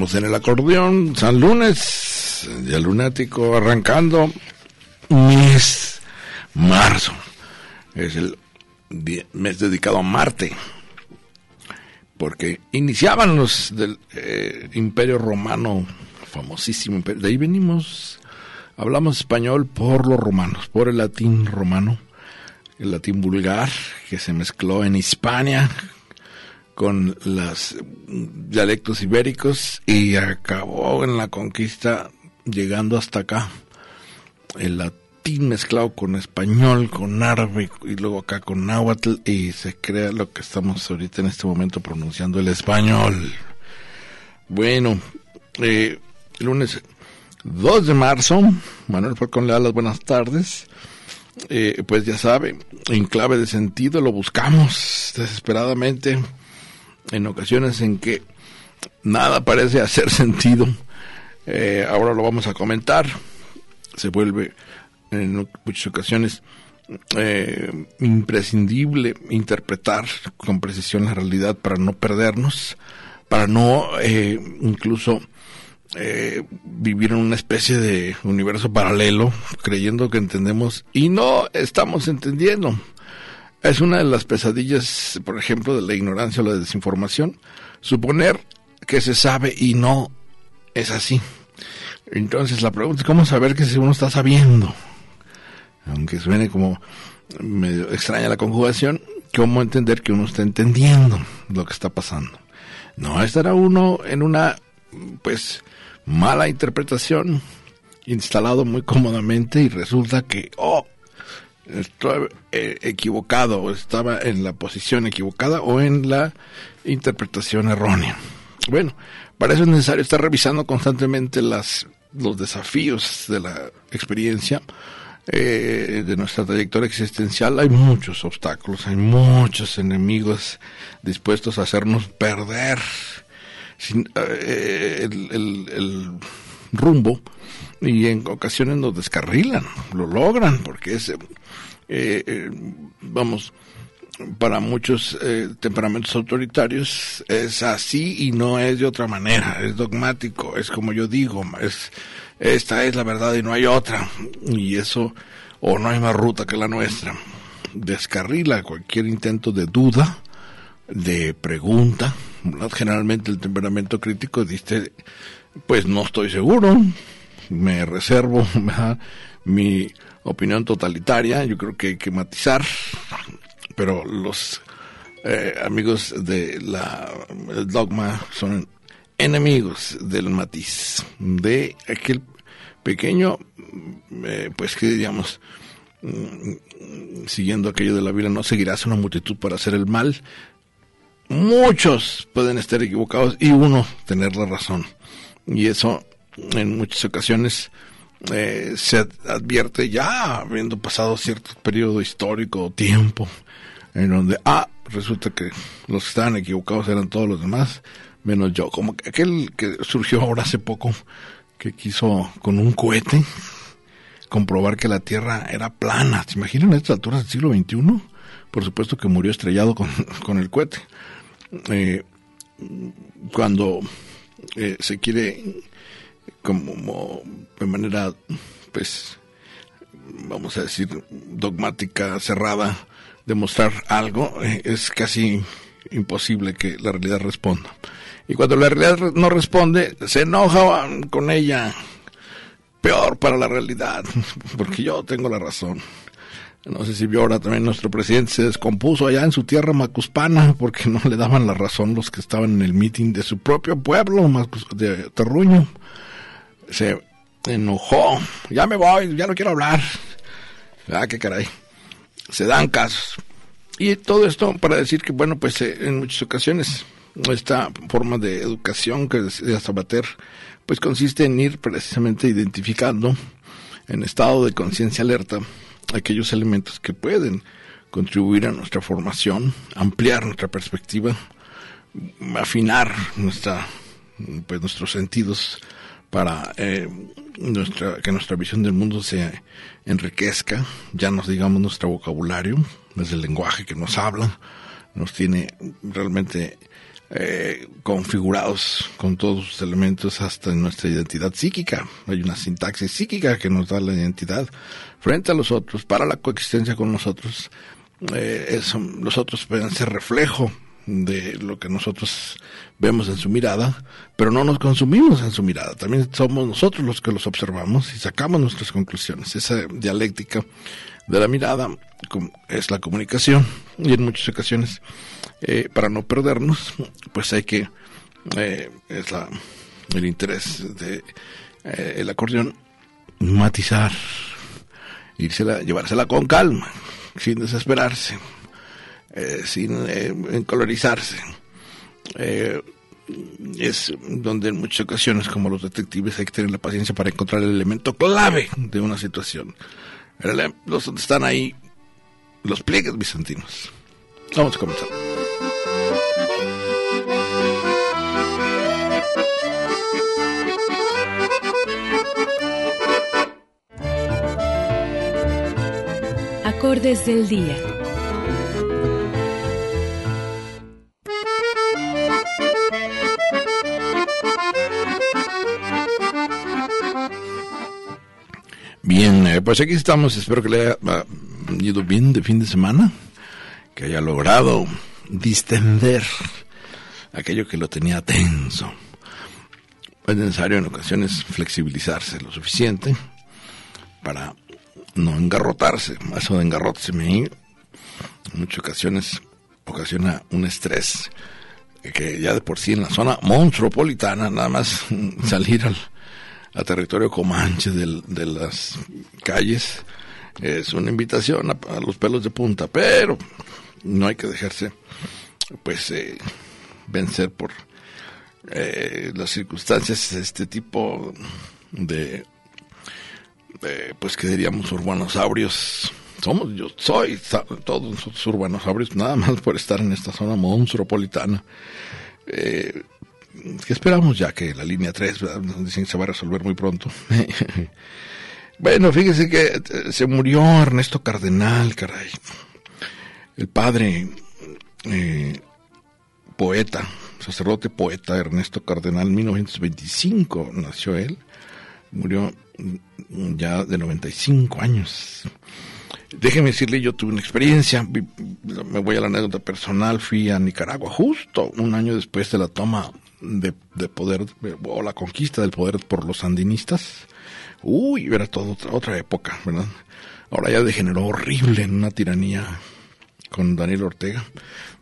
Estamos en el acordeón, San Lunes, ya lunático, arrancando mes marzo. Es el mes dedicado a Marte, porque iniciaban los del eh, Imperio Romano, famosísimo imperio. De ahí venimos, hablamos español por los romanos, por el latín romano, el latín vulgar, que se mezcló en Hispania con los dialectos ibéricos y acabó en la conquista llegando hasta acá. El latín mezclado con español, con árabe y luego acá con náhuatl y se crea lo que estamos ahorita en este momento pronunciando el español. Bueno, eh, lunes 2 de marzo, Manuel Falcón le da las buenas tardes. Eh, pues ya sabe, en clave de sentido lo buscamos desesperadamente en ocasiones en que nada parece hacer sentido. Eh, ahora lo vamos a comentar. Se vuelve en muchas ocasiones eh, imprescindible interpretar con precisión la realidad para no perdernos, para no eh, incluso eh, vivir en una especie de universo paralelo, creyendo que entendemos y no estamos entendiendo. Es una de las pesadillas, por ejemplo, de la ignorancia o la desinformación, suponer que se sabe y no es así. Entonces la pregunta es cómo saber que si uno está sabiendo, aunque suene como medio extraña la conjugación, cómo entender que uno está entendiendo lo que está pasando. No estará uno en una, pues, mala interpretación, instalado muy cómodamente y resulta que, oh, estoy eh, equivocado, estaba en la posición equivocada o en la interpretación errónea. Bueno, para eso es necesario estar revisando constantemente las, los desafíos de la experiencia, eh, de nuestra trayectoria existencial. Hay muchos obstáculos, hay muchos enemigos dispuestos a hacernos perder sin, eh, el rumbo y en ocasiones nos descarrilan, lo logran, porque es, eh, eh, vamos, para muchos eh, temperamentos autoritarios es así y no es de otra manera, es dogmático, es como yo digo, es esta es la verdad y no hay otra, y eso, o no hay más ruta que la nuestra, descarrila cualquier intento de duda, de pregunta, generalmente el temperamento crítico dice, pues no estoy seguro, me reservo mi opinión totalitaria, yo creo que hay que matizar, pero los eh, amigos de dogma son enemigos del matiz, de aquel pequeño, eh, pues que diríamos, mm, siguiendo aquello de la Biblia, no seguirás una multitud para hacer el mal. Muchos pueden estar equivocados y uno tener la razón. Y eso en muchas ocasiones eh, se ad- advierte ya habiendo pasado cierto periodo histórico o tiempo en donde, ah, resulta que los que estaban equivocados eran todos los demás, menos yo. Como que aquel que surgió ahora hace poco, que quiso con un cohete comprobar que la Tierra era plana. ¿Se imaginan a estas alturas del siglo XXI? Por supuesto que murió estrellado con, con el cohete. Eh, cuando eh, se quiere como de manera pues vamos a decir dogmática cerrada demostrar algo eh, es casi imposible que la realidad responda. Y cuando la realidad re- no responde se enoja con ella. Peor para la realidad porque yo tengo la razón No sé si vio ahora también nuestro presidente se descompuso allá en su tierra macuspana porque no le daban la razón los que estaban en el meeting de su propio pueblo, de Terruño. Se enojó. Ya me voy, ya no quiero hablar. Ah, qué caray. Se dan casos. Y todo esto para decir que, bueno, pues eh, en muchas ocasiones esta forma de educación que decía Sabater, pues consiste en ir precisamente identificando en estado de conciencia alerta aquellos elementos que pueden contribuir a nuestra formación, ampliar nuestra perspectiva, afinar nuestra, pues, nuestros sentidos para eh, nuestra, que nuestra visión del mundo se enriquezca, ya nos digamos nuestro vocabulario, es el lenguaje que nos habla, nos tiene realmente eh, configurados con todos los elementos hasta en nuestra identidad psíquica. Hay una sintaxis psíquica que nos da la identidad frente a los otros, para la coexistencia con nosotros. Eh, eso, los otros pueden ser reflejo de lo que nosotros vemos en su mirada, pero no nos consumimos en su mirada. También somos nosotros los que los observamos y sacamos nuestras conclusiones. Esa dialéctica de la mirada es la comunicación y en muchas ocasiones eh, para no perdernos pues hay que eh, es la, el interés de eh, el acordeón matizar írsela, llevársela con calma sin desesperarse sin encolorizarse es donde en muchas ocasiones como los detectives hay que tener la paciencia para encontrar el elemento clave de una situación los están ahí los pliegues bizantinos. Vamos a comenzar. Acordes del día. Bien, eh, pues aquí estamos. Espero que le haya ah, ido bien de fin de semana, que haya logrado distender aquello que lo tenía tenso. Es necesario en ocasiones flexibilizarse lo suficiente para no engarrotarse. Eso de engarrotarse en muchas ocasiones ocasiona un estrés que ya de por sí en la zona monstruopolitana, nada más salir al, a territorio comanche de, las calles. Es una invitación a, los pelos de punta, pero no hay que dejarse pues eh, vencer por eh, las circunstancias de este tipo de, pues que diríamos urbanosaurios. Somos yo soy todos nosotros urbanosaurios nada más por estar en esta zona monstruopolitana. Eh, esperamos ya que la línea 3 dicen que se va a resolver muy pronto. bueno, fíjese que eh, se murió Ernesto Cardenal, caray. El padre, eh, poeta, sacerdote poeta Ernesto Cardenal, 1925 nació él, murió ya de 95 años. Déjeme decirle, yo tuve una experiencia, me voy a la anécdota personal, fui a Nicaragua justo un año después de la toma de, poder, o la conquista del poder por los sandinistas, uy, era toda otra, otra época, ¿verdad? Ahora ya degeneró horrible en una tiranía con Daniel Ortega,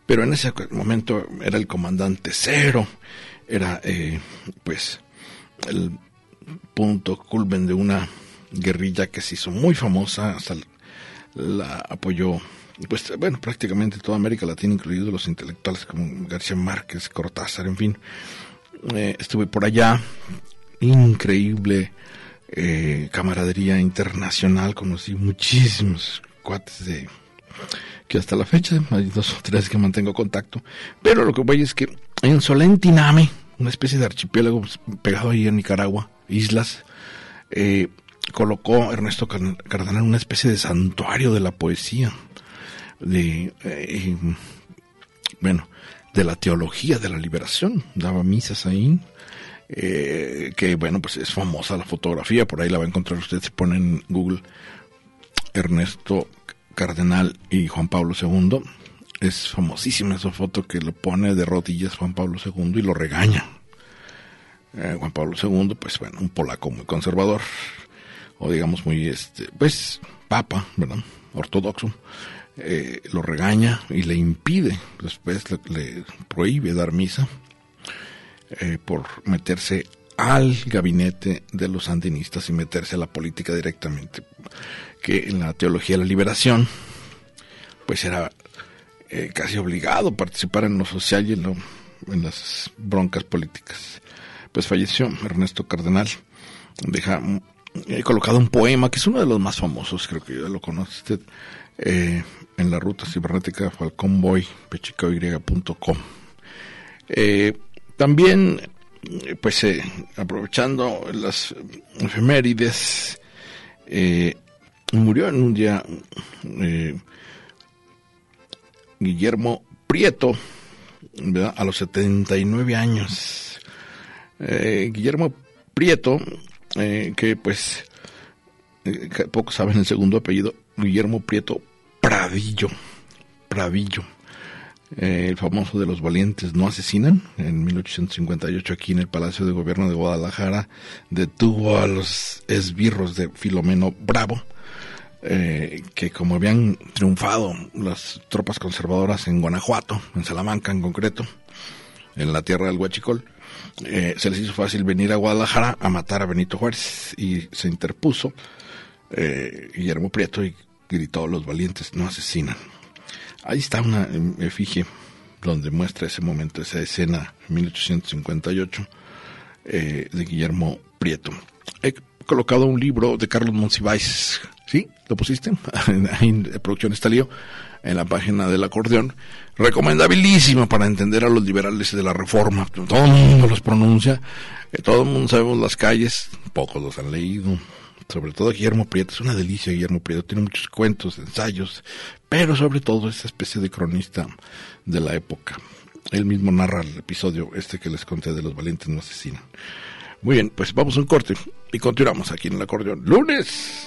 pero en ese momento era el comandante cero, era eh, pues el punto culmen de una guerrilla que se hizo muy famosa, hasta la apoyó pues bueno, prácticamente toda América Latina, incluidos los intelectuales como García Márquez, Cortázar, en fin. Eh, estuve por allá, increíble eh, camaradería internacional, conocí muchísimos cuates de que hasta la fecha hay dos o tres que mantengo contacto, pero lo que voy es que en Solentiname, una especie de archipiélago pues, pegado ahí en Nicaragua, islas, eh, colocó Ernesto Cardenal una especie de santuario de la poesía de, eh, bueno, de la teología de la liberación, daba misas ahí, eh, que bueno, pues es famosa la fotografía, por ahí la va a encontrar usted, se pone en Google Ernesto Cardenal y Juan Pablo II, es famosísima esa foto que lo pone de rodillas Juan Pablo II y lo regaña. Eh, Juan Pablo II, pues bueno, un polaco muy conservador, o digamos muy, este, pues, papa, ¿verdad? Ortodoxo, eh, lo regaña y le impide, después le, prohíbe dar misa eh, por meterse al gabinete de los sandinistas y meterse a la política directamente, que en la teología de la liberación, pues era eh, casi obligado a participar en lo social y en, en las broncas políticas. Pues falleció Ernesto Cardenal, deja he colocado un poema que es uno de los más famosos, creo que ya lo conoce usted, eh, en la ruta cibernética falconboy. Eh, también, pues eh, aprovechando las efemérides, murió en un día Guillermo Prieto, a los 79 años. Guillermo Prieto eh, que pues eh, pocos saben el segundo apellido, Guillermo Prieto Pradillo, Pradillo, eh, el famoso de los valientes no asesinan, en 1858 aquí en el Palacio de Gobierno de Guadalajara, detuvo a los esbirros de Filomeno Bravo, que como habían triunfado las tropas conservadoras en Guanajuato, en Salamanca en concreto, en la tierra del Huachicol, eh, se les hizo fácil venir a Guadalajara a matar a Benito Juárez y se interpuso eh, Guillermo Prieto y gritó los valientes no asesinan. Ahí está una efigie donde muestra ese momento, esa escena, 1858, eh, de Guillermo Prieto. He colocado un libro de Carlos Monsiváis, ¿sí? ¿Lo pusiste? producción en la página del acordeón, recomendabilísimo para entender a los liberales de la reforma. Todo el mundo los pronuncia, eh, todo el mundo sabemos las calles, pocos los han leído. Sobre todo Guillermo Prieto, es una delicia Guillermo Prieto, tiene muchos cuentos, ensayos, pero sobre todo esa especie de cronista de la época. Él mismo narra el episodio este que les conté de los valientes no asesinan. Muy bien, pues vamos a un corte y continuamos aquí en el acordeón. Lunes.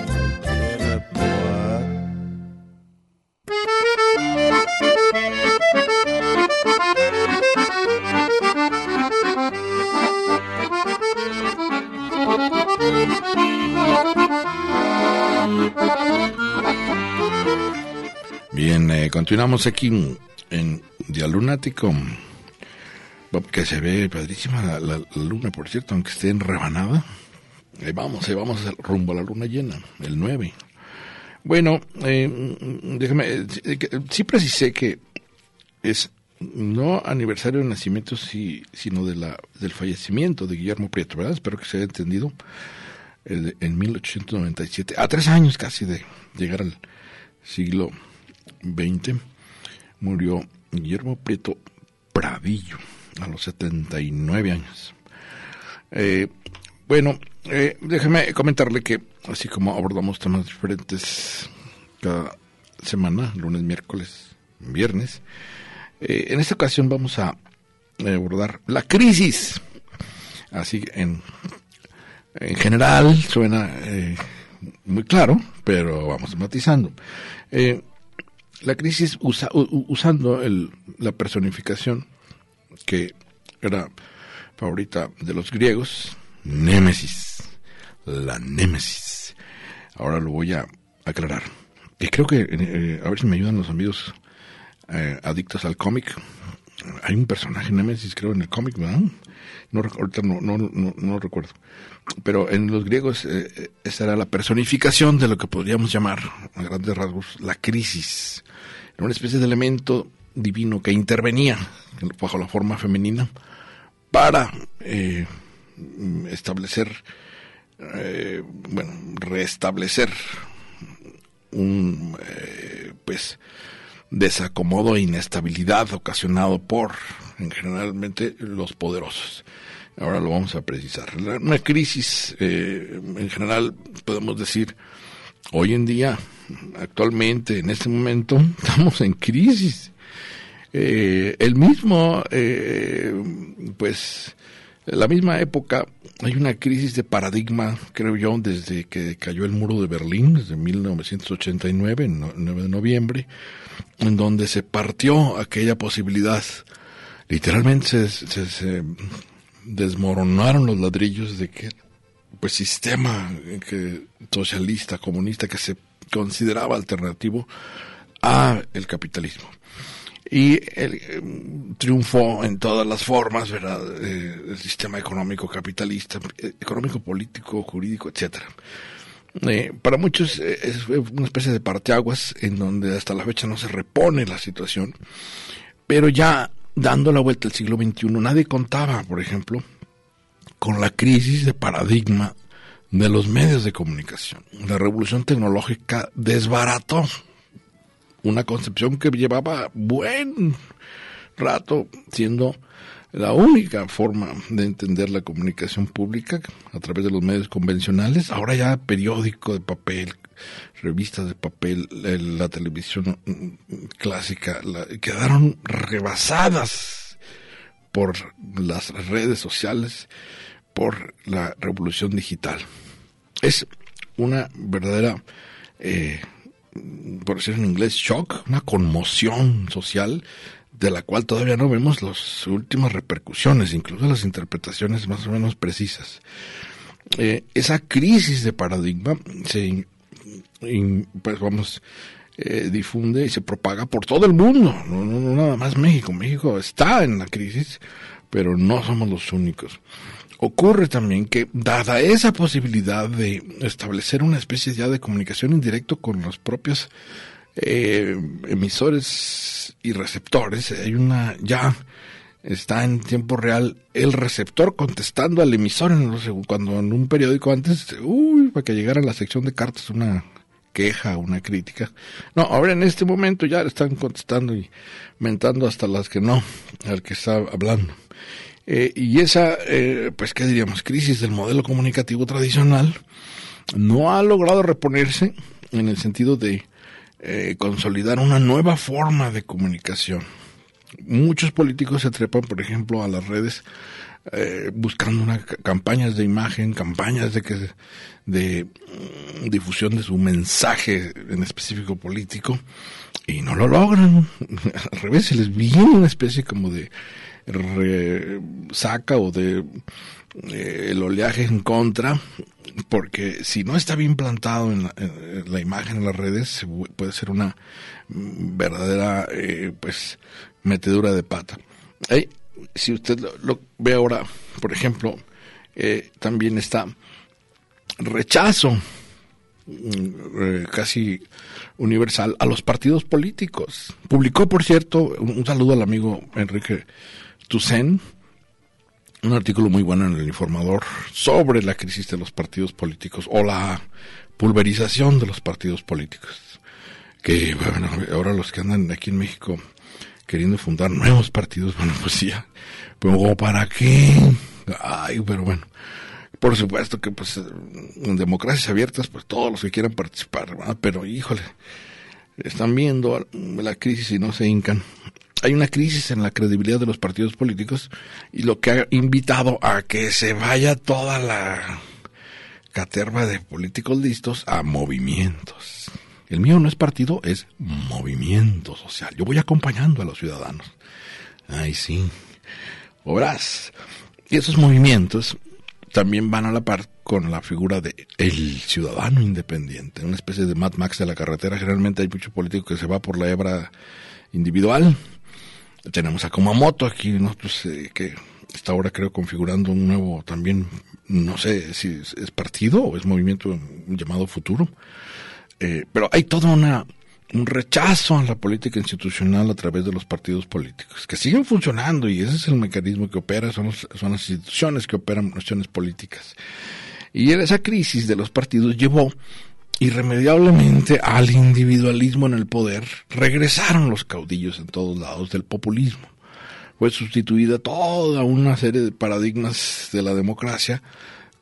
Continuamos aquí en Dialunático, que se ve padrísima la, luna, por cierto, aunque esté en rebanada. Ahí vamos, ahí vamos rumbo a la luna llena, el 9. Bueno, eh, déjame, eh, sí precisé que es no aniversario de nacimiento, sí, sino de la, del fallecimiento de Guillermo Prieto, ¿verdad? Espero que se haya entendido. en 1897, a tres años casi de llegar al siglo XX, murió Guillermo Prieto Pradillo a los 79 años. Eh, bueno, eh, déjeme comentarle que así como abordamos temas diferentes cada semana, lunes, miércoles, viernes, eh, en esta ocasión vamos a abordar la crisis. Así en, en general suena eh, muy claro, pero vamos matizando. Eh, la crisis usando el, la personificación que era favorita de los griegos, Némesis, la Némesis. Ahora lo voy a aclarar. Y creo que, a ver si me ayudan los amigos eh, adictos al cómic. Hay un personaje Némesis, creo, en el cómic, ¿verdad? No, ahorita no, no, no, no recuerdo. Pero en los griegos eh, esa era la personificación de lo que podríamos llamar, a grandes rasgos, la crisis. Era una especie de elemento divino que intervenía bajo la forma femenina para eh, establecer, eh, bueno, restablecer un, eh, pues, desacomodo e inestabilidad ocasionado por, en generalmente, los poderosos. Ahora lo vamos a precisar. Una crisis, en general, podemos decir, hoy en día, actualmente, en este momento, estamos en crisis. Eh, el mismo, eh, pues, la misma época hay una crisis de paradigma, creo yo, desde que cayó el muro de Berlín, desde 1989, en 9 de noviembre, en donde se partió aquella posibilidad. Literalmente se, desmoronaron los ladrillos de que pues sistema que socialista, comunista que se consideraba alternativo a el capitalismo y el, eh, triunfó en todas las formas, ¿verdad? Eh, el sistema económico capitalista, eh, económico, político, jurídico, etcétera. para muchos es una especie de parteaguas en donde hasta la fecha no se repone la situación, pero ya dando la vuelta al siglo XXI, nadie contaba, por ejemplo, con la crisis de paradigma de los medios de comunicación. La revolución tecnológica desbarató una concepción que llevaba buen rato siendo la única forma de entender la comunicación pública a través de los medios convencionales. Ahora ya periódico de papel, revistas de papel, la televisión clásica, quedaron rebasadas por las redes sociales, por la revolución digital. Es una verdadera eh, por decir en inglés, shock, una conmoción social de la cual todavía no vemos las últimas repercusiones, incluso las interpretaciones más o menos precisas. Eh, esa crisis de paradigma se, pues vamos, eh, difunde y se propaga por todo el mundo, no, no, no nada más México. México está en la crisis, pero no somos los únicos. Ocurre también que, dada esa posibilidad de establecer una especie ya de comunicación indirecto con los propios eh, emisores y receptores, hay una ya está en tiempo real el receptor contestando al emisor en cuando en un periódico antes, uy, para que llegara a la sección de cartas una queja, una crítica. No, ahora en este momento ya están contestando y mentando hasta las que no, al que está hablando. Eh, y esa, eh, pues, ¿qué diríamos? Crisis del modelo comunicativo tradicional no ha logrado reponerse en el sentido de eh, consolidar una nueva forma de comunicación. Muchos políticos se trepan, por ejemplo, a las redes buscando una, campañas de imagen, campañas de, que, de mm, difusión de su mensaje en específico político y no lo logran. Al revés, se les viene una especie como de saca o de eh, el oleaje en contra, porque si no está bien plantado en la, imagen en las redes, puede ser una verdadera eh, pues metedura de pata. si usted lo, ve ahora, por ejemplo, eh, también está rechazo mm, casi universal a los partidos políticos. Publicó, por cierto, un saludo al amigo Enrique Tucen, un artículo muy bueno en el informador sobre la crisis de los partidos políticos o la pulverización de los partidos políticos. Que, bueno, ahora los que andan aquí en México queriendo fundar nuevos partidos, bueno, pues ya, pero ¿para qué? Ay, pero bueno, por supuesto que pues en democracias abiertas, pues todos los que quieran participar, pero híjole, están viendo la crisis y no se hincan hay una crisis en la credibilidad de los partidos políticos y lo que ha invitado a que se vaya toda la caterva de políticos listos a movimientos. El mío no es partido, es movimiento social. Yo voy acompañando a los ciudadanos. Ay, sí. Obras. Y esos movimientos también van a la par con la figura de el ciudadano independiente, una especie de Mad Max de la carretera. Generalmente hay mucho político que se va por la hebra individual tenemos a Kumamoto aquí, nosotros eh, que está ahora creo configurando un nuevo también, no sé si es, partido o es movimiento llamado Futuro. Eh, pero hay todo una, un rechazo a la política institucional a través de los partidos políticos, que siguen funcionando y ese es el mecanismo que opera, son, son las instituciones que operan cuestiones políticas. Y esa crisis de los partidos llevó irremediablemente al individualismo en el poder, regresaron los caudillos en todos lados del populismo. Fue sustituida toda una serie de paradigmas de la democracia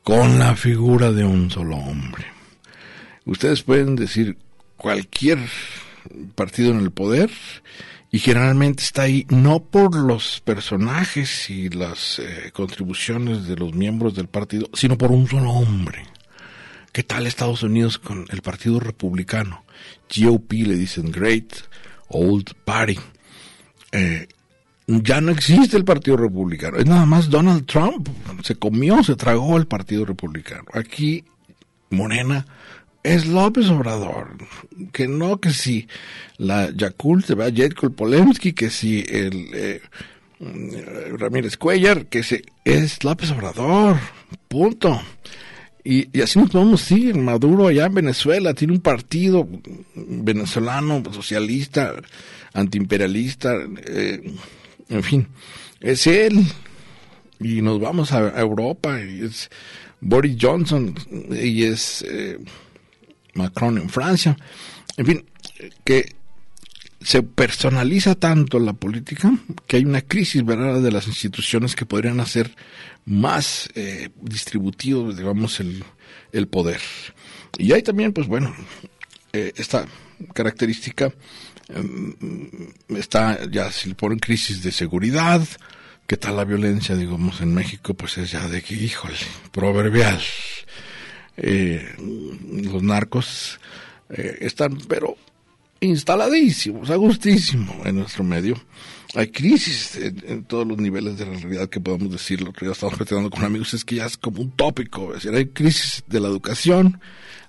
con la figura de un solo hombre. Ustedes pueden decir cualquier partido en el poder y generalmente está ahí no por los personajes y las eh, contribuciones de los miembros del partido, sino por un solo hombre. ¿Qué tal Estados Unidos con el Partido Republicano? GOP le dicen Great Old Party. Eh, ya no existe el Partido Republicano. Es nada más Donald Trump. Se comió, se tragó el Partido Republicano. Aquí, Morena es López Obrador. Que no, que si la Yakult se va a Polemski, que si el eh, Ramírez Cuellar, que se, es López Obrador. Punto. Y, y, así nos podemos ir. Maduro allá en Venezuela tiene un partido venezolano, socialista, antiimperialista, eh, en fin, es él. Y nos vamos a, Europa, y es Boris Johnson, y es eh, Macron en Francia. En fin, que se personaliza tanto la política que hay una crisis verdad de las instituciones que podrían hacer más eh, distributivo digamos el, el, poder. Y hay también pues bueno eh, esta característica mm, está ya si le ponen crisis de seguridad qué tal la violencia digamos en México pues es ya de que híjole proverbial. Eh, los narcos eh, están pero instaladísimos, a gustísimo en nuestro medio. Hay crisis en, todos los niveles de la realidad que podemos decir. Lo que ya estamos platicando con amigos es que ya es como un tópico. Es decir, hay crisis de la educación,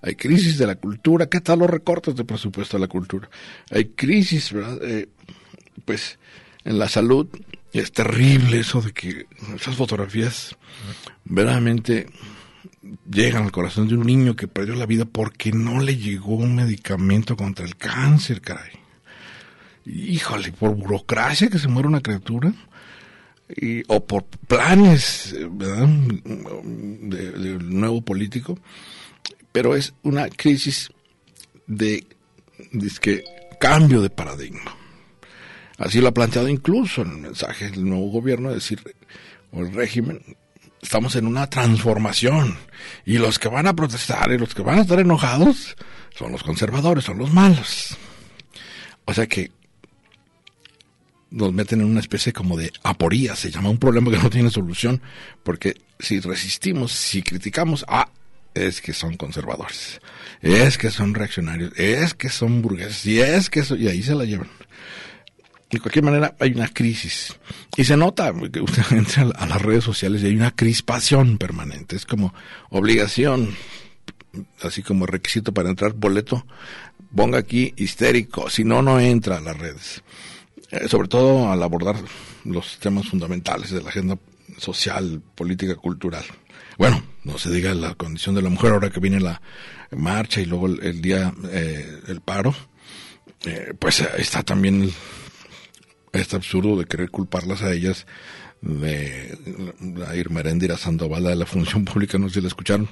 hay crisis de la cultura. ¿Qué tal los recortes de presupuesto de la cultura? Hay crisis, ¿verdad? Eh, pues en la salud. Es terrible eso de que esas fotografías verdaderamente llegan al corazón de un niño que perdió la vida porque no le llegó un medicamento contra el cáncer, caray. Híjole, por burocracia que se muere una criatura. O por planes ¿verdad? del nuevo político, pero es una crisis de, de cambio de paradigma. Así lo ha planteado incluso en el mensaje del nuevo gobierno, es decir, o el régimen, estamos en una transformación. Y los que van a protestar y los que van a estar enojados son los conservadores, son los malos. O sea que nos meten en una especie como de aporía, se llama un problema que no tiene solución, porque si resistimos, si criticamos, ah, es que son conservadores, es que son reaccionarios, es que son burgueses, y es que y ahí se la llevan de cualquier manera hay una crisis. Y se nota que usted entra a las redes sociales y hay una crispación permanente. Es como obligación, así como requisito para entrar boleto, ponga aquí histérico, si no, no entra a las redes. Eh, sobre todo al abordar los temas fundamentales de la agenda social, política, cultural. Bueno, no se diga la condición de la mujer ahora que viene la marcha y luego el, día eh, el paro. Eh, pues está también el, este absurdo de querer culparlas a ellas de la Irmeréndira Sandoval de la función pública, no sé si la escucharon,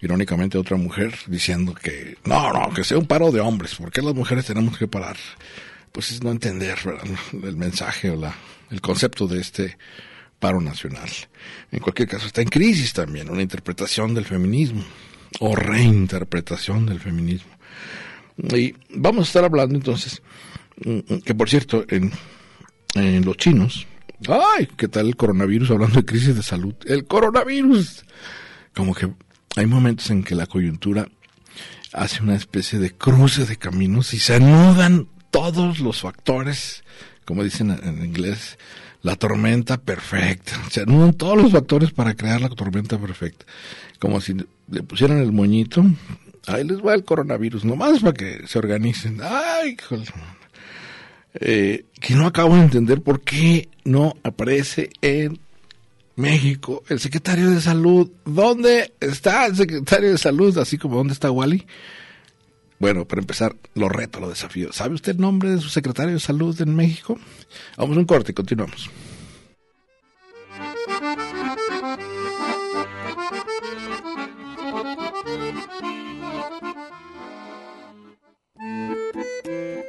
irónicamente otra mujer diciendo que no, no, que sea un paro de hombres, ¿por qué las mujeres tenemos que parar? Pues es no entender el mensaje o la, el concepto de este paro nacional. En cualquier caso, está en crisis también una interpretación del feminismo o reinterpretación del feminismo. Y vamos a estar hablando entonces, mm, que por cierto, en en los chinos. Ay, ¿qué tal el coronavirus? Hablando de crisis de salud. El coronavirus. Como que hay momentos en que la coyuntura hace una especie de cruce de caminos y se anudan todos los factores, como dicen en inglés, la tormenta perfecta. Se anudan todos los factores para crear la tormenta perfecta. Como si le pusieran el moñito. Ahí les va el coronavirus, nomás para que se organicen. Ay, joder eh, que no acabo de entender por qué no aparece en México el secretario de salud. ¿Dónde está el secretario de salud? Así como dónde está Wally. Bueno, para empezar, lo reto, lo desafío. ¿Sabe usted el nombre de su secretario de salud en México? Vamos a un corte, continuamos.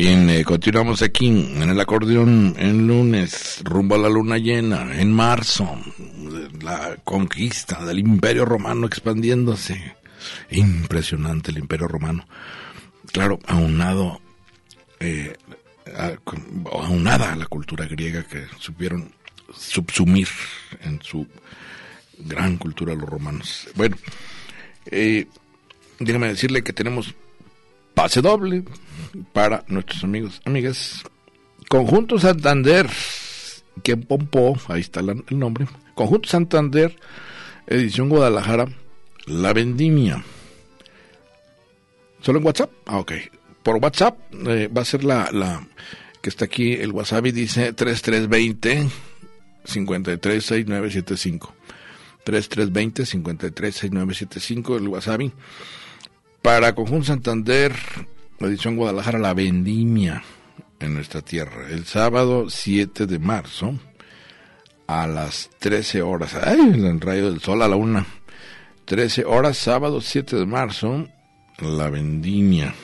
Bien, eh, continuamos aquí en el acordeón en lunes, rumbo a la luna llena, en marzo, la conquista del imperio romano expandiéndose. Impresionante el imperio romano. Claro, aunado, eh, aunada a la cultura griega que supieron subsumir en su gran cultura los romanos. Bueno, eh, déjame decirle que tenemos pase doble para nuestros amigos, amigas. Conjunto Santander, que pompó, ahí está el nombre. Conjunto Santander, edición Guadalajara, La Vendimia. ¿Solo en WhatsApp? Ah, ok. Por WhatsApp eh, va a ser la, la que está aquí, el WhatsApp y dice 3320 536975. 3320 536975 el WhatsApp. Para Conjunto Santander, edición Guadalajara, la vendimia en nuestra tierra. El sábado 7 de marzo a las 13 horas. ¡Ay! El rayo del sol a la una. 13 horas, sábado 7 de marzo, la vendimia.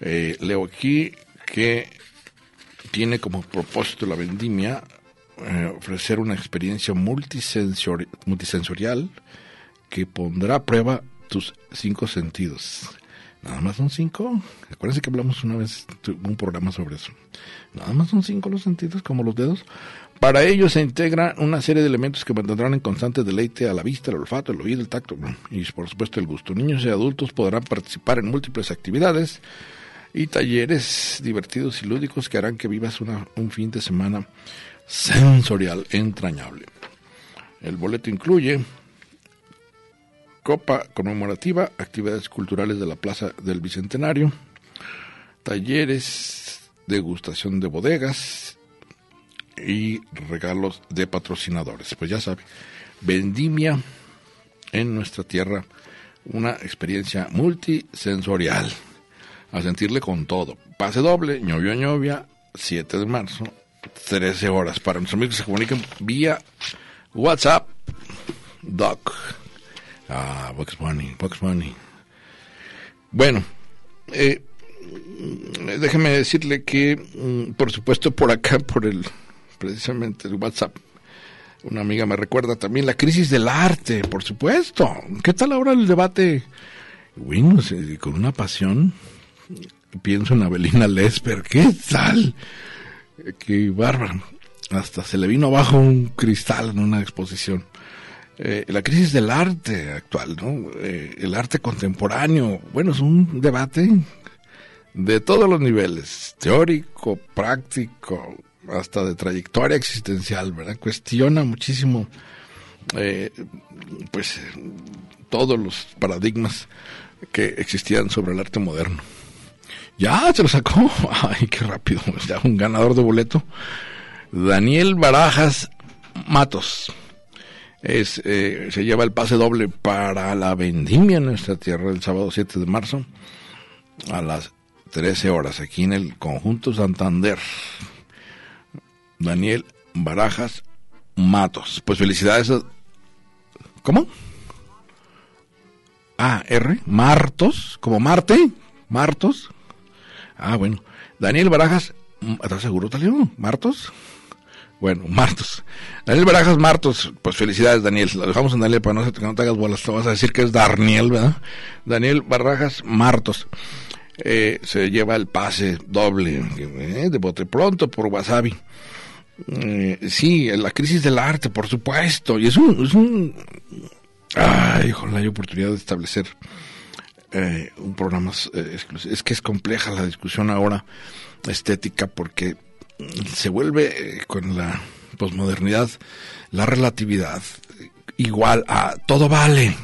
Eh, leo aquí que tiene como propósito la vendimia eh, ofrecer una experiencia multisensori- multisensorial que pondrá a prueba tus cinco sentidos. Nada más son cinco. Acuérdense que hablamos una vez un programa sobre eso. Nada más son cinco los sentidos, como los dedos. Para ello se integra una serie de elementos que mantendrán en constante deleite a la vista, el olfato, el oído, el tacto y por supuesto el gusto. Niños y adultos podrán participar en múltiples actividades y talleres divertidos y lúdicos que harán que vivas una- un fin de semana sensorial entrañable. El boleto incluye copa conmemorativa, actividades culturales de la Plaza del Bicentenario, talleres, degustación de bodegas y regalos de patrocinadores. Pues ya sabe, vendimia en nuestra tierra, una experiencia multisensorial, a sentirle con todo. Pase doble, ñovio ñovia, 7 de marzo, 13 horas. Para nuestros amigos que se comuniquen vía WhatsApp, Doc. Ah, Box Bunny, Box Bunny. Bueno, eh, déjeme decirle que, mm, por supuesto, por acá, por el, precisamente el WhatsApp, una amiga me recuerda también la crisis del arte, por supuesto. ¿Qué tal ahora el debate? Bueno, con una pasión, pienso en Abelina Lesper, ¿qué tal? Qué bárbaro. Hasta se le vino abajo un cristal en una exposición. Eh, la crisis del arte actual, ¿no? Eh, el arte contemporáneo, bueno, es un debate de todos los niveles, teórico, práctico, hasta de trayectoria existencial, ¿verdad? Cuestiona muchísimo, eh, pues, todos los paradigmas que existían sobre el arte moderno. Ya, se lo sacó. Ay, qué rápido. Ya un ganador de boleto. Daniel Barajas Matos es, eh, se lleva el pase doble para la vendimia en nuestra tierra el sábado 7 de marzo a las 13 horas aquí en el conjunto Santander. Daniel Barajas Matos. Pues felicidades. a- ¿Cómo? Ah, R. Martos, como Marte. Martos. Ah, bueno. Daniel Barajas. ¿Estás seguro, Talio? ¿Martos? Bueno, Martos. Daniel Barajas Martos, pues felicidades, Daniel. Lo dejamos en Daniel para no, que no te hagas bolas. Te vas a decir que es Darniel, ¿verdad? Daniel Barajas Martos. Eh, se lleva el pase doble eh, de bote pronto por Wasabi. Eh, sí, la crisis del arte, por supuesto. Y es un. Es un ay, ojalá hay oportunidad de establecer eh, un programa eh, Es que es compleja la discusión ahora estética porque se vuelve eh, con la posmodernidad la relatividad igual a todo vale.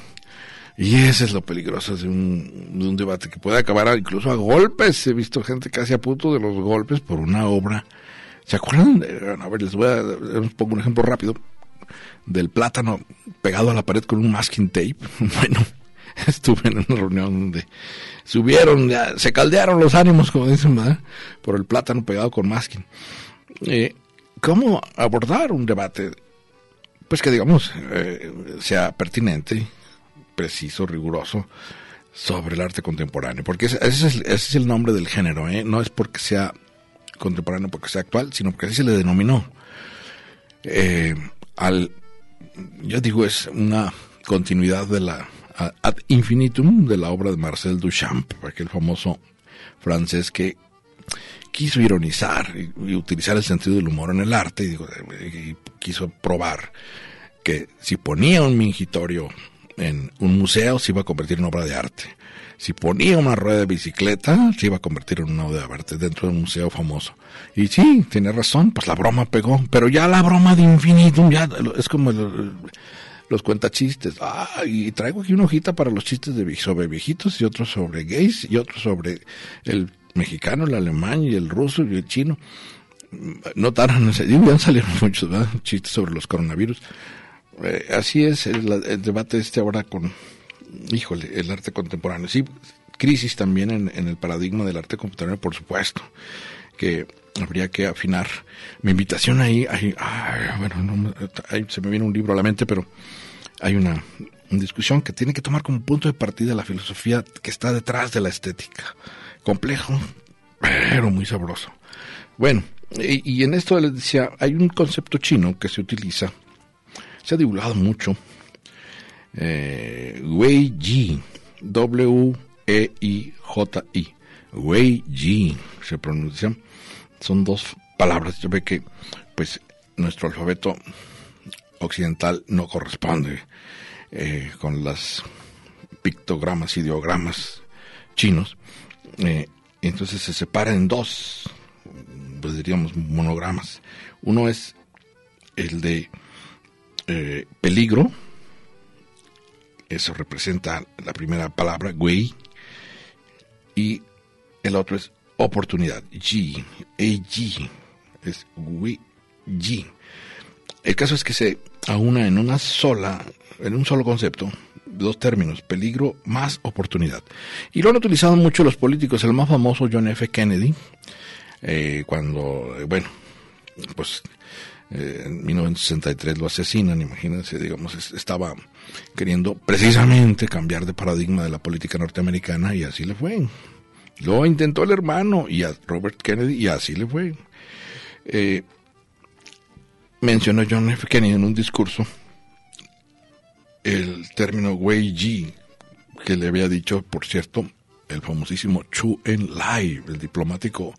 Y ese es lo peligroso de un, de un debate que puede acabar incluso a golpes. He visto gente casi a punto de los golpes por una obra. ¿Se acuerdan? A ver, les voy a les pongo un ejemplo rápido del plátano pegado a la pared con un masking tape. Bueno, estuve en una reunión donde subieron, se caldearon los ánimos, como dicen, por el plátano pegado con masking. Eh, ¿Cómo abordar un debate? Pues que digamos, eh, sea pertinente, preciso, riguroso, sobre el arte contemporáneo, porque ese es, ese es el nombre del género, ¿eh? no es porque sea contemporáneo, porque sea actual, sino porque así se le denominó. Eh, al, yo digo, es una continuidad de la ad infinitum de la obra de Marcel Duchamp, aquel famoso francés que quiso ironizar y, utilizar el sentido del humor en el arte y, quiso probar que si ponía un mingitorio en un museo se iba a convertir en obra de arte. Si ponía una rueda de bicicleta, se iba a convertir en una obra de arte dentro de un museo famoso. Y sí, tiene razón, pues la broma pegó, pero ya la broma de infinitum, ya es como los cuentachistes. Ah, y traigo aquí una hojita para los chistes de, sobre viejitos y otros sobre gays y otros sobre el mexicano, el alemán y el ruso y el chino. No tardan, ya salieron muchos chistes sobre los coronavirus. Eh, así es el, debate este ahora con, híjole, el arte contemporáneo. Sí, crisis también en, el paradigma del arte contemporáneo, por supuesto, que habría que afinar. Mi invitación ahí, bueno, se me viene un libro a la mente, pero hay una, discusión que tiene que tomar como punto de partida la filosofía que está detrás de la estética. Complejo, pero muy sabroso. Bueno, y, y en esto les decía, hay un concepto chino que se utiliza se ha divulgado mucho. Eh, Wei Ji, W-E-I-J-I, Wei Ji se pronuncia. Son dos palabras. Yo veo que, pues, nuestro alfabeto occidental no corresponde eh, con las pictogramas, ideogramas chinos. Eh, entonces se separa en dos, pues diríamos, monogramas. Uno es el de eh, peligro, eso representa la primera palabra, güey, y el otro es oportunidad, G, G, es güey, G. El caso es que se aúna en una sola, en un solo concepto, dos términos, peligro más oportunidad. Y lo han utilizado mucho los políticos, el más famoso John F. Kennedy, eh, cuando, bueno, pues eh, en 1963 lo asesinan, imagínense, digamos, estaba queriendo precisamente cambiar de paradigma de la política norteamericana y así le fue. Lo intentó el hermano y a Robert Kennedy y así le fue. Eh, mencionó John F. Kennedy en un discurso el término Wei Ji, que le había dicho, por cierto, el famosísimo Chu Enlai, el diplomático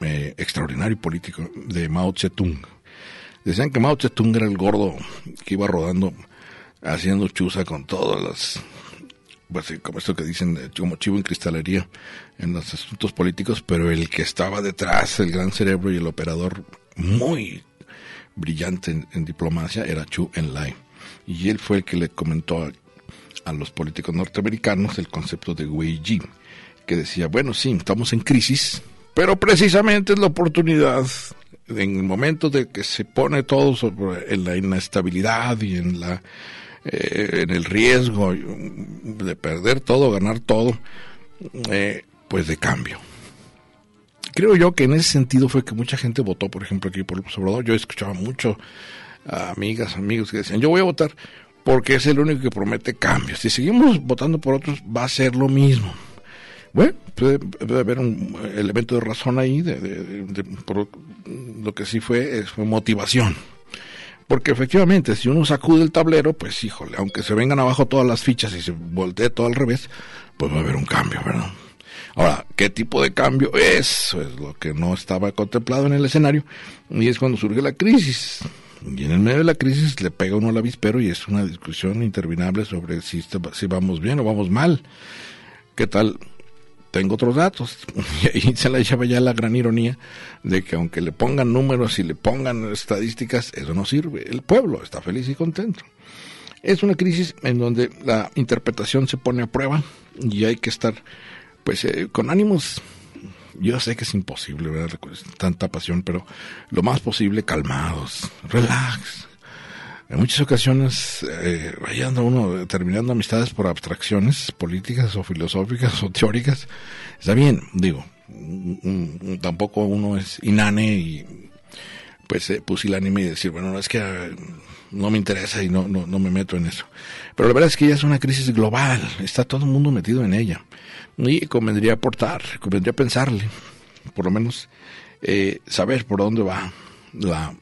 eh, extraordinario político de Mao Zedong. Decían que Mao Zedong era el gordo que iba rodando haciendo chuza con todas las pues, como esto que dicen eh, como chivo en cristalería en los asuntos políticos, pero el que estaba detrás, el gran cerebro y el operador muy brillante en, diplomacia era Chu Enlai. Y él fue el que le comentó a, a los políticos norteamericanos el concepto de Wei Ji, que decía, bueno, sí, estamos en crisis, pero precisamente es la oportunidad en el momento de que se pone todo sobre, en la inestabilidad y en la eh, en el riesgo de perder todo, ganar todo, eh, pues de cambio. Creo yo que en ese sentido fue que mucha gente votó, por ejemplo, aquí por el Obrador. Yo escuchaba mucho a amigas, amigos que decían, yo voy a votar porque es el único que promete cambios. Si seguimos votando por otros, va a ser lo mismo. Bueno, puede, haber un elemento de razón ahí, de, lo que sí fue, fue motivación. Porque efectivamente, si uno sacude el tablero, pues híjole, aunque se vengan abajo todas las fichas y se voltee todo al revés, pues va a haber un cambio, ¿verdad? Ahora, ¿qué tipo de cambio? Eso es lo que no estaba contemplado en el escenario y es cuando surge la crisis. Y en el medio de la crisis le pega uno al avispero y es una discusión interminable sobre si, si vamos bien o vamos mal. ¿Qué tal? Tengo otros datos. Y ahí se la lleva ya la gran ironía de que aunque le pongan números y le pongan estadísticas, eso no sirve. El pueblo está feliz y contento. Es una crisis en donde la interpretación se pone a prueba y hay que estar pues eh, con ánimos yo sé que es imposible, ¿verdad? Tanta pasión, pero lo más posible calmados, relax. En muchas ocasiones, eh, anda uno terminando amistades por abstracciones políticas o filosóficas o teóricas. Está bien, digo, tampoco uno es inane y pues eh, pusilánime y decir, bueno, no es que eh, no me interesa y no, no, no me meto en eso. Pero la verdad es que ya es una crisis global, está todo el mundo metido en ella. Y convendría aportar, convendría pensarle, por lo menos eh, saber por dónde va la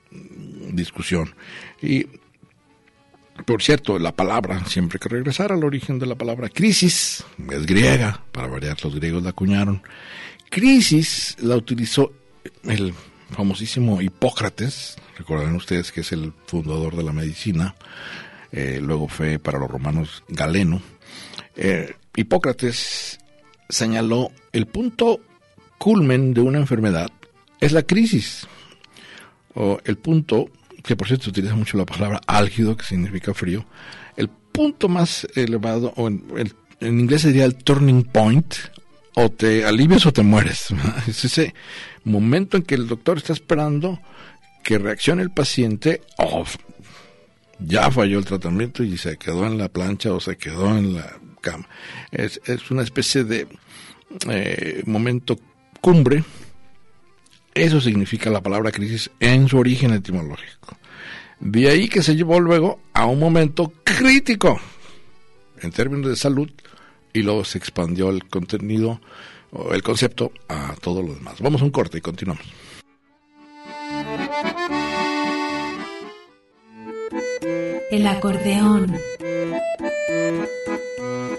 discusión. Y, por cierto, la palabra, siempre que regresar al origen de la palabra crisis, es griega, para variar, los griegos la acuñaron. Crisis la utilizó el famosísimo Hipócrates, recordarán ustedes que es el fundador de la medicina, eh, luego fue para los romanos Galeno. Eh, Hipócrates señaló el punto culmen de una enfermedad es la crisis, o el punto, que por cierto se utiliza mucho la palabra álgido, que significa frío, el punto más elevado, o en, en inglés sería el turning point, o te alivias o te mueres. Es ese momento en que el doctor está esperando que reaccione el paciente, oh, ya falló el tratamiento y se quedó en la plancha o se quedó en la cama. Es, es una especie de eh, momento cumbre. Eso significa la palabra crisis en su origen etimológico. De ahí que se llevó luego a un momento crítico en términos de salud y luego se expandió el contenido el concepto a todo lo demás. Vamos a un corte y continuamos. El acordeón.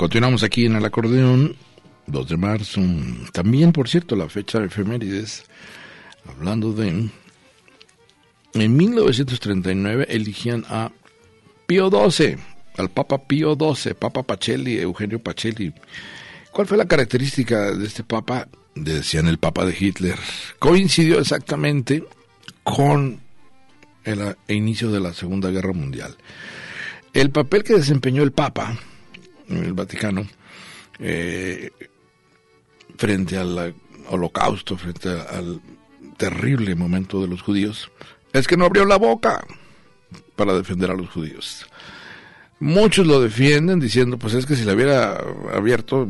Continuamos aquí en el acordeón, 2 de marzo. También, por cierto, la fecha de efemérides, hablando de en 1939 eligían a Pío XII, al Papa Pío XII, Papa Pacelli, Eugenio Pacelli. ¿Cuál fue la característica de este Papa? Decían el Papa de Hitler. Coincidió exactamente con el inicio de la Segunda Guerra Mundial. El papel que desempeñó el Papa el Vaticano eh, frente al holocausto, frente al terrible momento de los judíos, es que no abrió la boca para defender a los judíos. Muchos lo defienden diciendo, pues es que si la hubiera abierto,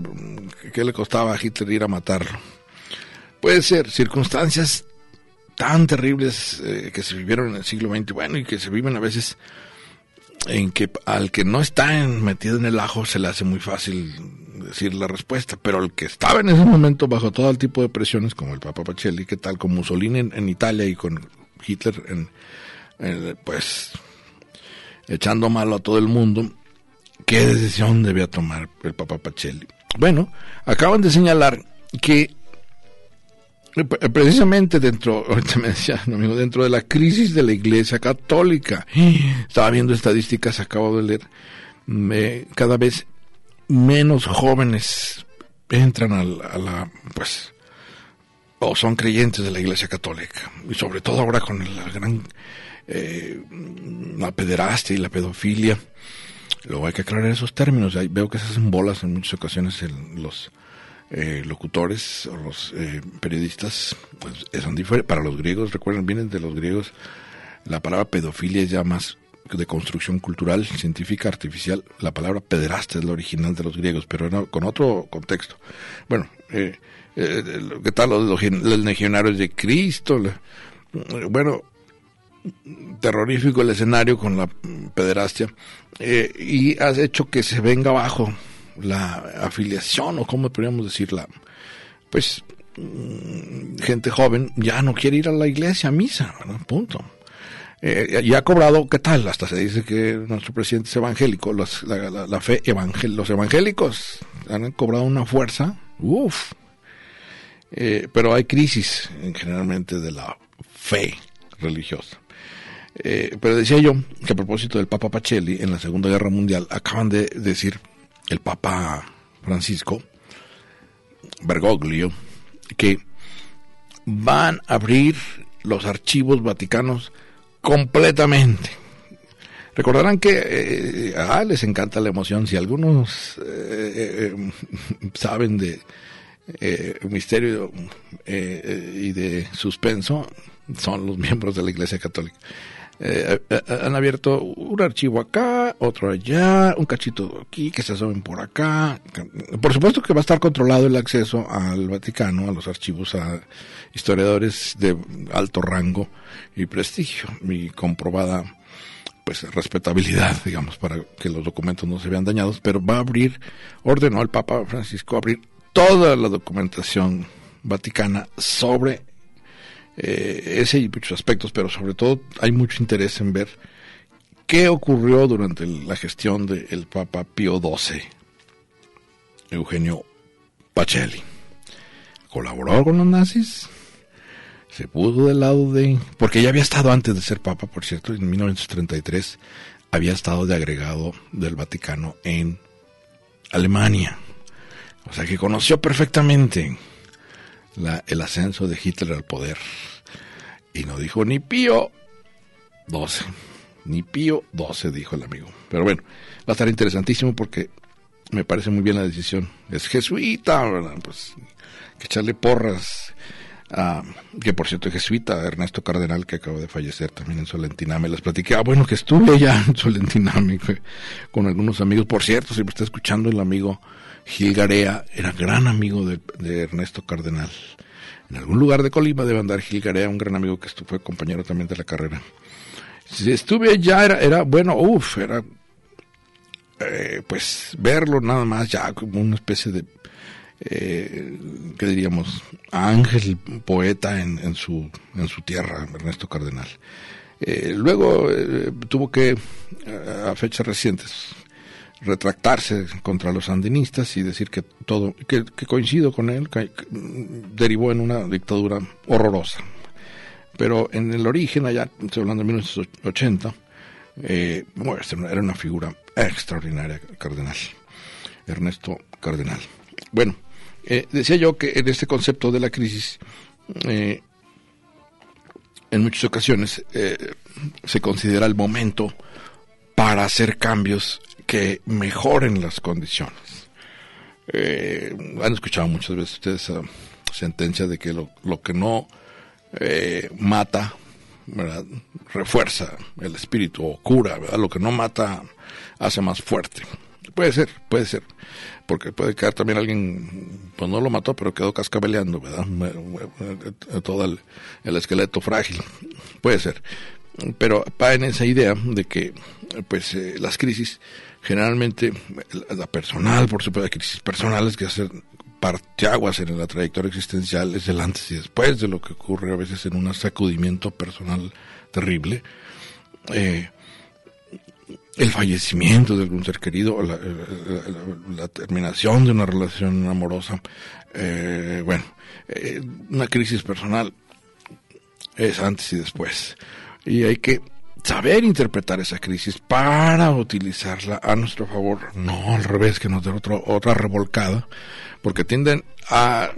¿qué le costaba a Hitler ir a matarlo? Puede ser circunstancias tan terribles eh, que se vivieron en el siglo XX, bueno, y que se viven a veces en que al que no está metido en el ajo se le hace muy fácil decir la respuesta, pero el que estaba en ese momento bajo todo el tipo de presiones, como el Papa Pacelli, que tal, con Mussolini en Italia y con Hitler, en, pues, echando malo a todo el mundo, ¿qué decisión debía tomar el Papa Pacelli? Bueno, acaban de señalar que precisamente dentro, ahorita me decía amigo, dentro de la crisis de la Iglesia Católica, estaba viendo estadísticas, acabo de leer, me, cada vez menos jóvenes entran a la, pues, o son creyentes de la Iglesia Católica. Y sobre todo ahora con la gran eh, la pederastia y la pedofilia. Luego hay que aclarar esos términos. Veo que se hacen bolas en muchas ocasiones en los eh, locutores o los eh, periodistas. Pues, son diferentes. Para los griegos, recuerden, vienen de los griegos. La palabra pedofilia es ya más de construcción cultural, científica, artificial. La palabra pederasta es la original de los griegos, pero con otro contexto. Bueno, eh, eh, ¿qué tal los, los legionarios de Cristo? bueno, terrorífico el escenario con la pederastia eh, y has hecho que se venga abajo la afiliación o como podríamos decirla, pues mm, gente joven ya no quiere ir a la iglesia a misa, punto. Eh, ya ha cobrado, ¿qué tal? Hasta se dice que nuestro presidente es evangélico, los, la, fe evangel, los evangélicos han cobrado una fuerza, uff, eh, pero hay crisis generalmente de la fe religiosa. Eh, pero decía yo que a propósito del Papa Pacelli en la Segunda Guerra Mundial, acaban de decir el Papa Francisco Bergoglio que van a abrir los archivos vaticanos completamente. Recordarán que eh, ah, les encanta la emoción. Si algunos eh, saben de misterio y de suspenso, son los miembros de la Iglesia Católica. Eh, eh, eh, han abierto un archivo acá, otro allá, un cachito aquí, que se asomen por acá. Por supuesto que va a estar controlado el acceso al Vaticano, a los archivos, a historiadores de alto rango y prestigio y comprobada pues respetabilidad, digamos, para que los documentos no se vean dañados, pero va a abrir, ordenó el Papa Francisco abrir toda la documentación vaticana sobre eh, ese y muchos aspectos, pero sobre todo hay mucho interés en ver qué ocurrió durante la gestión del Papa Pío XII, Eugenio Pacelli. ¿Colaboró con los nazis? Se pudo del lado de... Porque ya había estado antes de ser Papa, por cierto, en 1933 había estado de agregado del Vaticano en Alemania. O sea que conoció perfectamente el ascenso de Hitler al poder. Y no dijo ni Pío 12. Ni Pío 12, dijo el amigo. Pero bueno, va a estar interesantísimo porque me parece muy bien la decisión. Es jesuita, ¿verdad? Pues que echarle porras. a que por cierto, jesuita, Ernesto Cardenal, que acaba de fallecer también en Solentiname, les platiqué, ah, bueno, que estuve ya en Solentiname con algunos amigos, por cierto, si me está escuchando el amigo Gil Garea era gran amigo de, Ernesto Cardenal. En algún lugar de Colima debe andar Gil Garea, un gran amigo que fue compañero también de la carrera. Si estuve allá, era, era bueno, uff, era eh, pues verlo nada más ya como una especie de, eh, ¿qué diríamos? Ángel, poeta en, su, en su tierra, Ernesto Cardenal. Eh, luego tuvo que, a fechas recientes, retractarse contra los sandinistas y decir que todo, que, coincido con él, que, derivó en una dictadura horrorosa. Pero en el origen, allá, estoy hablando de 1980, eh, era una figura extraordinaria, Cardenal, Ernesto Cardenal. Bueno, eh, decía yo que en este concepto de la crisis, eh, en muchas ocasiones eh, se considera el momento para hacer cambios que mejoren las condiciones. Eh, han escuchado muchas veces ustedes esa sentencia de que lo, que no eh, mata, refuerza el espíritu o cura, lo que no mata hace más fuerte. Puede ser, puede ser, porque puede quedar también alguien, pues no lo mató, pero quedó cascabeleando, ¿verdad? Todo el, el esqueleto frágil, puede ser. Pero va en esa idea de que pues eh, las crisis generalmente la personal, por supuesto, hay crisis personales que hacen parteaguas en la trayectoria existencial es el antes y después de lo que ocurre a veces en un sacudimiento personal terrible. Eh, el fallecimiento de algún ser querido, la, la, terminación de una relación amorosa, eh, bueno, eh, una crisis personal es antes y después. Y hay que saber interpretar esa crisis para utilizarla a nuestro favor, no al revés, que nos dé otro, otra revolcada, porque tienden a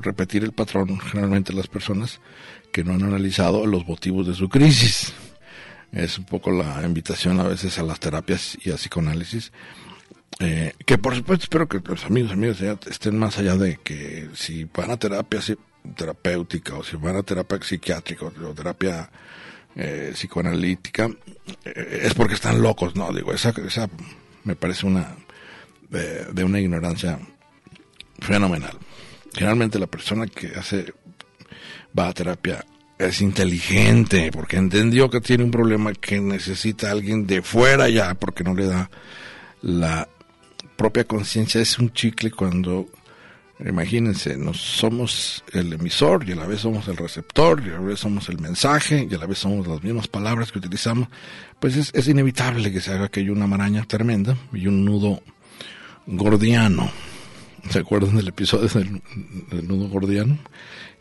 repetir el patrón generalmente las personas que no han analizado los motivos de su crisis. Es un poco la invitación a veces a las terapias y a psicoanálisis. Eh, que por supuesto espero que los amigos amigos estén más allá de que si van a terapia terapéutica o si van a terapia psiquiátrica o terapia eh, psicoanalítica eh, es porque están locos, ¿no? Digo, esa, esa me parece una de, una ignorancia fenomenal. Generalmente la persona que hace va a terapia es inteligente, porque entendió que tiene un problema que necesita alguien de fuera ya, porque no le da la propia conciencia. Es un chicle cuando, imagínense, nos somos el emisor y a la vez somos el receptor, y a la vez somos el mensaje, y a la vez somos las mismas palabras que utilizamos. Pues es, inevitable que se haga aquello una maraña tremenda y un nudo gordiano. ¿Se acuerdan del episodio del, nudo gordiano?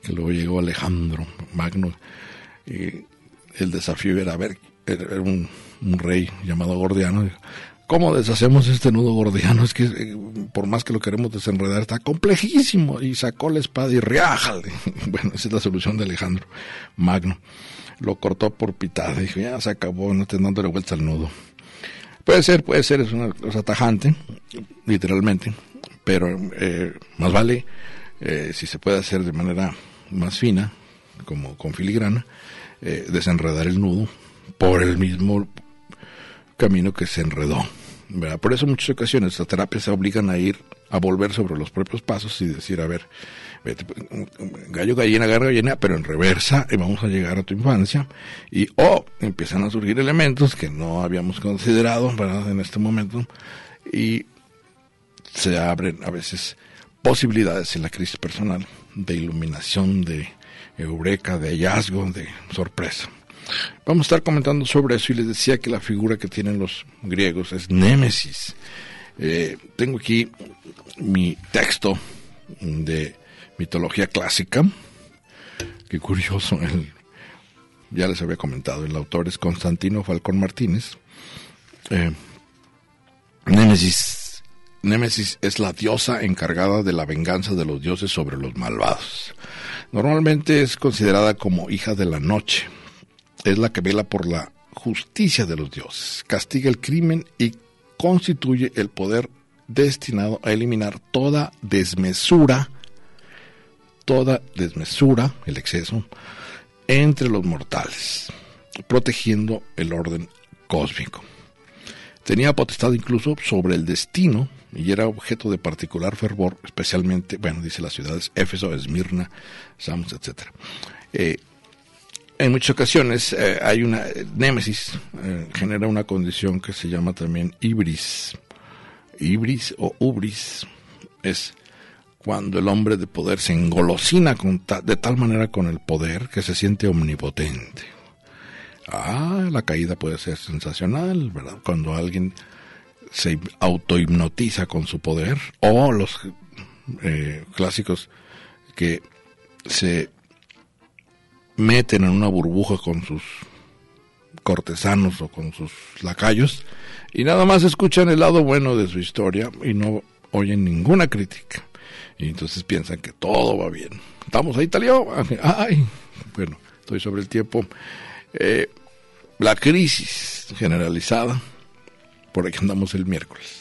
que luego llegó Alejandro Magno y el desafío era ver, un, rey llamado Gordiano. ¿Cómo deshacemos este nudo gordiano? Es que eh, por más que lo queremos desenredar está complejísimo. Y sacó la espada y riájale. Bueno, esa es la solución de Alejandro Magno. Lo cortó por pitada. Dijo, ya se acabó, no te dándole vuelta al nudo. Puede ser, puede ser, es una cosa tajante, literalmente. Pero eh, más vale eh, si se puede hacer de manera más fina, como con filigrana, eh, desenredar el nudo por el mismo camino que se enredó. Por eso en muchas ocasiones las terapias se obligan a ir a volver sobre los propios pasos y decir, a ver, gallo, gallina, garra, gallina, pero en reversa, y vamos a llegar a tu infancia, y o empiezan a surgir elementos que no habíamos considerado en este momento, y se abren a veces posibilidades en la crisis personal de iluminación, de eureka, de hallazgo, de sorpresa. Vamos a estar comentando sobre eso y les decía que la figura que tienen los griegos es Némesis. Eh, tengo aquí mi texto de mitología clásica. Qué curioso, ya les había comentado, el autor es Constantino Falcón Martínez. Eh, Némesis Némesis es la diosa encargada de la venganza de los dioses sobre los malvados. Normalmente es considerada como hija de la noche. Es la que vela por la justicia de los dioses, castiga el crimen y constituye el poder destinado a eliminar toda desmesura, toda desmesura, el exceso, entre los mortales, protegiendo el orden cósmico. Tenía potestad incluso sobre el destino y era objeto de particular fervor, especialmente, bueno, dice las ciudades Éfeso, Esmirna, Samos, etc. en muchas ocasiones eh, hay una némesis, eh, genera una condición que se llama también ibris. Ibris o ubris es cuando el hombre de poder se engolosina de tal manera con el poder que se siente omnipotente. Ah, la caída puede ser sensacional, ¿verdad? Cuando alguien se autohipnotiza con su poder, o los eh, clásicos que se meten en una burbuja con sus cortesanos o con sus lacayos y nada más escuchan el lado bueno de su historia y no oyen ninguna crítica. Y entonces piensan que todo va bien. Estamos ahí, talió. Ay, bueno, estoy sobre el tiempo. Eh, la crisis generalizada por aquí andamos el miércoles.